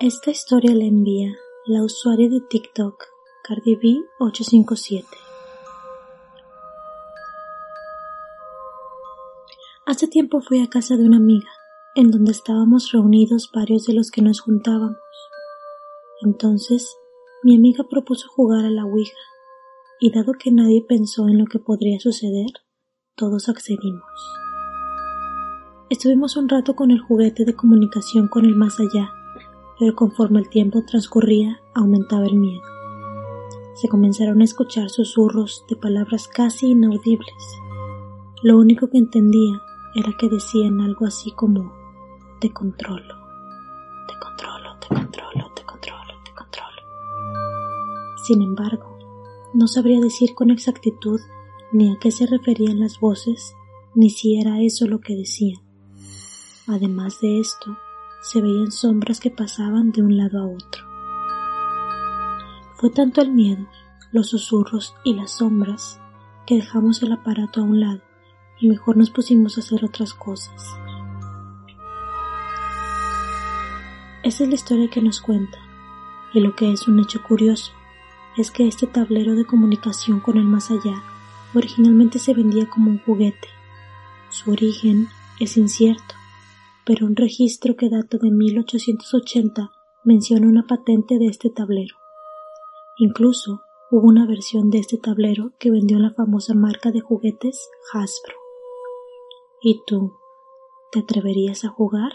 Esta historia la envía la usuaria de TikTok Cardi B 857. Hace tiempo fui a casa de una amiga, en donde estábamos reunidos varios de los que nos juntábamos. Entonces, mi amiga propuso jugar a la Ouija, y dado que nadie pensó en lo que podría suceder, todos accedimos. Estuvimos un rato con el juguete de comunicación con el más allá, pero conforme el tiempo transcurría aumentaba el miedo. Se comenzaron a escuchar susurros de palabras casi inaudibles. Lo único que entendía era que decían algo así como te controlo, te controlo, te controlo, te controlo, te controlo. Sin embargo, no sabría decir con exactitud ni a qué se referían las voces, ni si era eso lo que decían. Además de esto, se veían sombras que pasaban de un lado a otro. Fue tanto el miedo, los susurros y las sombras que dejamos el aparato a un lado y mejor nos pusimos a hacer otras cosas. Esa es la historia que nos cuenta, y lo que es un hecho curioso es que este tablero de comunicación con el más allá originalmente se vendía como un juguete. Su origen es incierto, pero un registro que data de 1880 menciona una patente de este tablero. Incluso hubo una versión de este tablero que vendió la famosa marca de juguetes Hasbro. ¿Y tú, te atreverías a jugar?